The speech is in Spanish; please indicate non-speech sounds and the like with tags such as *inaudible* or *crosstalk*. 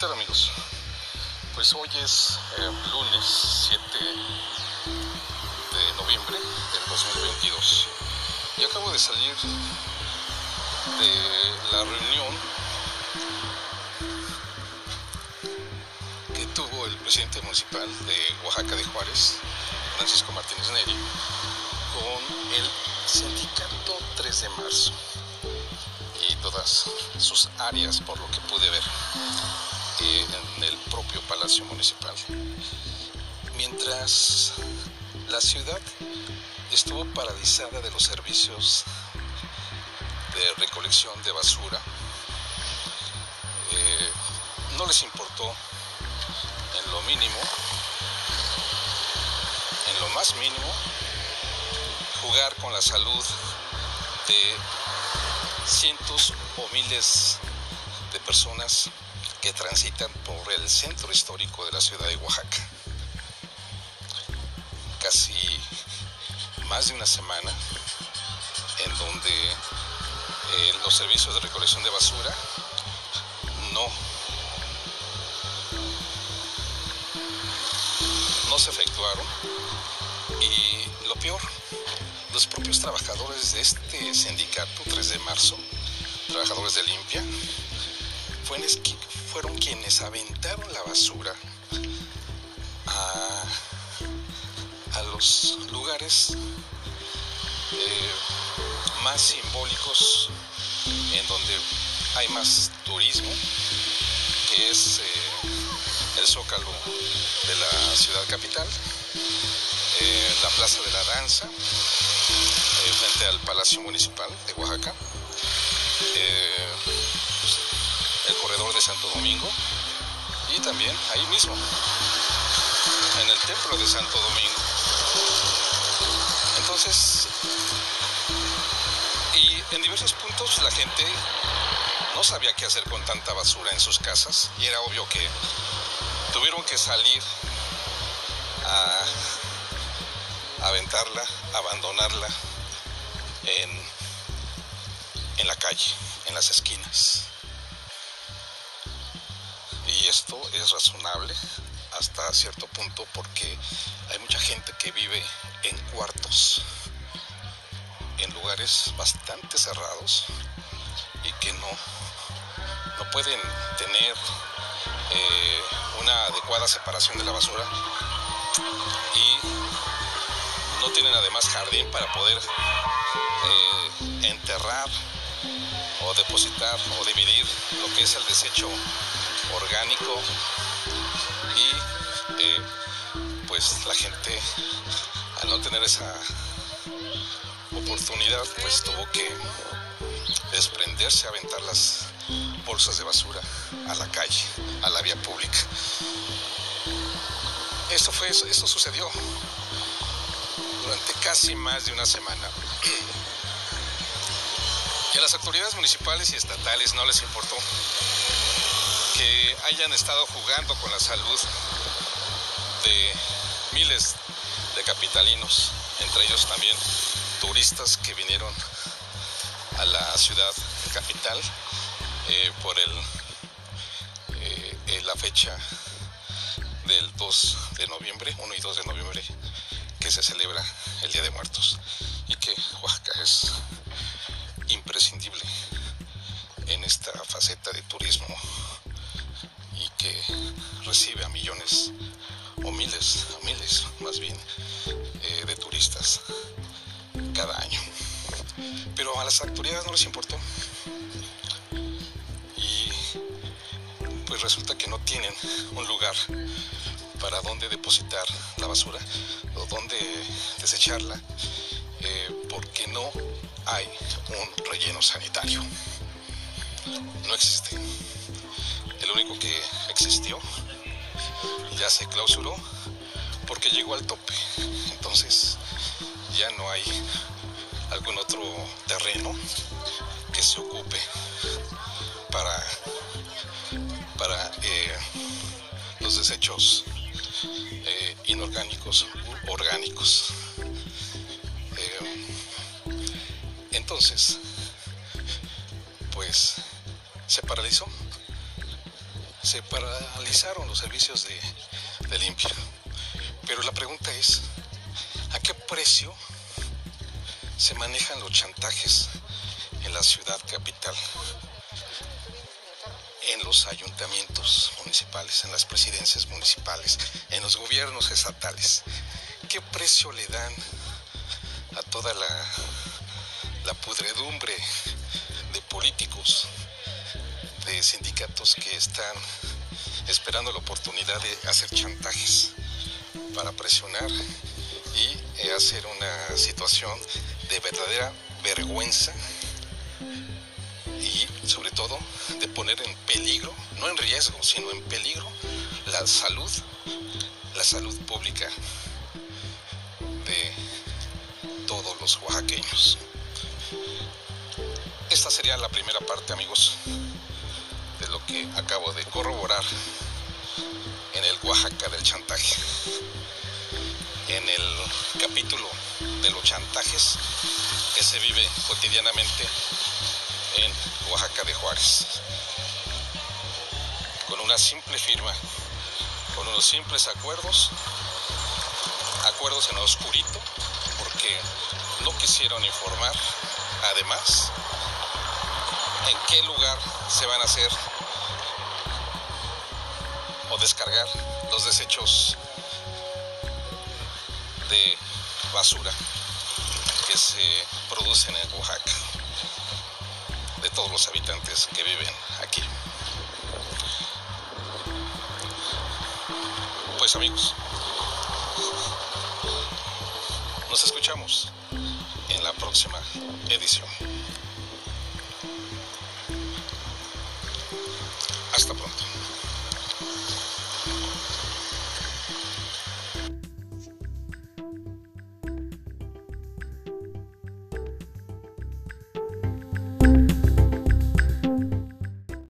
tal amigos? Pues hoy es eh, lunes 7 de noviembre del 2022 y acabo de salir de la reunión que tuvo el presidente municipal de Oaxaca de Juárez, Francisco Martínez Neri, con el sindicato 3 de marzo y todas sus áreas por lo que pude ver en el propio Palacio Municipal. Mientras la ciudad estuvo paralizada de los servicios de recolección de basura, eh, no les importó en lo mínimo, en lo más mínimo, jugar con la salud de cientos o miles de personas que transitan por el centro histórico de la ciudad de Oaxaca. Casi más de una semana en donde eh, los servicios de recolección de basura no, no se efectuaron y lo peor, los propios trabajadores de este sindicato 3 de marzo, trabajadores de limpia, fueron quienes aventaron la basura a, los lugares eh, más simbólicos en donde hay más turismo, que es eh, el zócalo de la ciudad capital, eh, la Plaza de la Danza, frente al Palacio Municipal de Oaxaca Santo Domingo y también ahí mismo, en el templo de Santo Domingo. Entonces, y en diversos puntos la gente no sabía qué hacer con tanta basura en sus casas y era obvio que tuvieron que salir a aventarla, abandonarla en, en la calle, en las esquinas y esto es razonable hasta cierto punto porque hay mucha gente que vive en cuartos, en lugares bastante cerrados y que no, no pueden tener eh, una adecuada separación de la basura y no tienen además jardín para poder eh, enterrar o depositar o dividir lo que es el desecho orgánico y eh, pues la gente al no tener esa oportunidad pues tuvo que desprenderse, aventar las bolsas de basura a la calle, a la vía pública. Esto fue esto sucedió durante casi más de una semana. *clears throat* Y a las autoridades municipales y estatales no les importó que hayan estado jugando con la salud de miles de capitalinos, entre ellos también turistas que vinieron a la ciudad capital eh, por el, eh, eh, la fecha del 2 de noviembre, 1 y 2 de noviembre, que se celebra el Día de Muertos. Y que Oaxaca es imprescindible en esta faceta de turismo que recibe a millones o miles, miles más bien, eh, de turistas cada año. Pero a las autoridades no les importó. Y pues resulta que no tienen un lugar para donde depositar la basura o donde desecharla eh, porque no hay un relleno sanitario. No existe. El único que existió ya se clausuró porque llegó al tope. Entonces ya no hay algún otro terreno que se ocupe para, para eh, los desechos eh, inorgánicos orgánicos. Eh, entonces, pues se paralizó se paralizaron los servicios de, de limpia. Pero la pregunta es, ¿a qué precio se manejan los chantajes en la ciudad capital? en los ayuntamientos municipales, en las presidencias municipales, en los gobiernos estatales. ¿Qué precio le dan a toda la, la pudredumbre de políticos, de sindicatos que están esperando la oportunidad de hacer chantajes para presionar y eh, hacer una situación de verdadera vergüenza y sobre todo de poner en peligro, no en riesgo, sino en peligro la salud, la salud pública de todos los oaxaqueños. Esta sería la primera parte, amigos, que acabo de corroborar en el Oaxaca del chantaje. En el capítulo de los chantajes que se vive cotidianamente en Oaxaca de Juárez. Con una simple firma, con unos simples acuerdos, acuerdos en oscurito, porque no quisieron informar, además, en qué lugar se van a hacer descargar los desechos de basura que se producen en Oaxaca de todos los habitantes que viven aquí. Pues amigos, nos escuchamos en la próxima edición.